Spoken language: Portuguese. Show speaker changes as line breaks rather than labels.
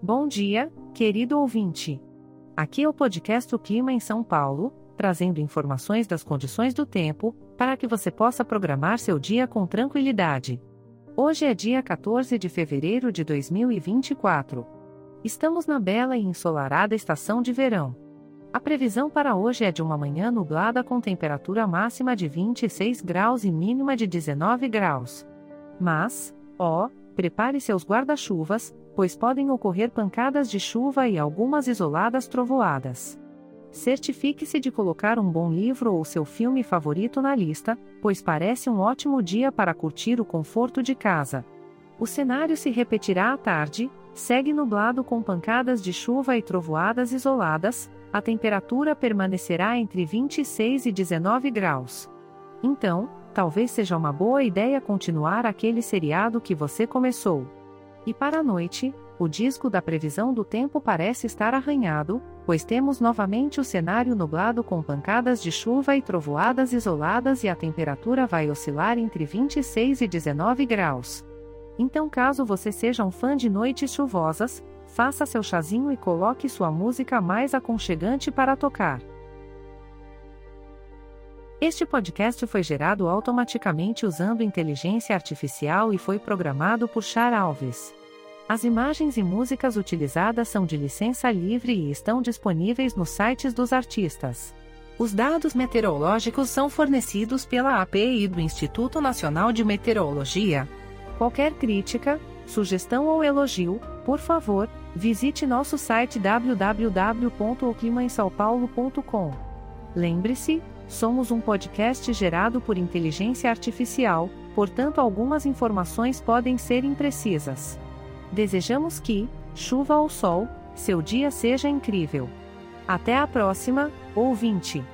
Bom dia, querido ouvinte. Aqui é o podcast O Clima em São Paulo, trazendo informações das condições do tempo, para que você possa programar seu dia com tranquilidade. Hoje é dia 14 de fevereiro de 2024. Estamos na bela e ensolarada estação de verão. A previsão para hoje é de uma manhã nublada com temperatura máxima de 26 graus e mínima de 19 graus. Mas, ó, prepare seus guarda-chuvas, pois podem ocorrer pancadas de chuva e algumas isoladas trovoadas. Certifique-se de colocar um bom livro ou seu filme favorito na lista, pois parece um ótimo dia para curtir o conforto de casa. O cenário se repetirá à tarde, segue nublado com pancadas de chuva e trovoadas isoladas, a temperatura permanecerá entre 26 e 19 graus. Então, talvez seja uma boa ideia continuar aquele seriado que você começou. E para a noite, o disco da previsão do tempo parece estar arranhado, pois temos novamente o cenário nublado com pancadas de chuva e trovoadas isoladas e a temperatura vai oscilar entre 26 e 19 graus. Então, caso você seja um fã de noites chuvosas, faça seu chazinho e coloque sua música mais aconchegante para tocar. Este podcast foi gerado automaticamente usando inteligência artificial e foi programado por Char Alves. As imagens e músicas utilizadas são de licença livre e estão disponíveis nos sites dos artistas. Os dados meteorológicos são fornecidos pela API do Instituto Nacional de Meteorologia. Qualquer crítica, sugestão ou elogio, por favor, visite nosso site www.oclimaemsaopaulo.com. Lembre-se, somos um podcast gerado por inteligência artificial, portanto algumas informações podem ser imprecisas. Desejamos que, chuva ou sol, seu dia seja incrível. Até a próxima, ouvinte!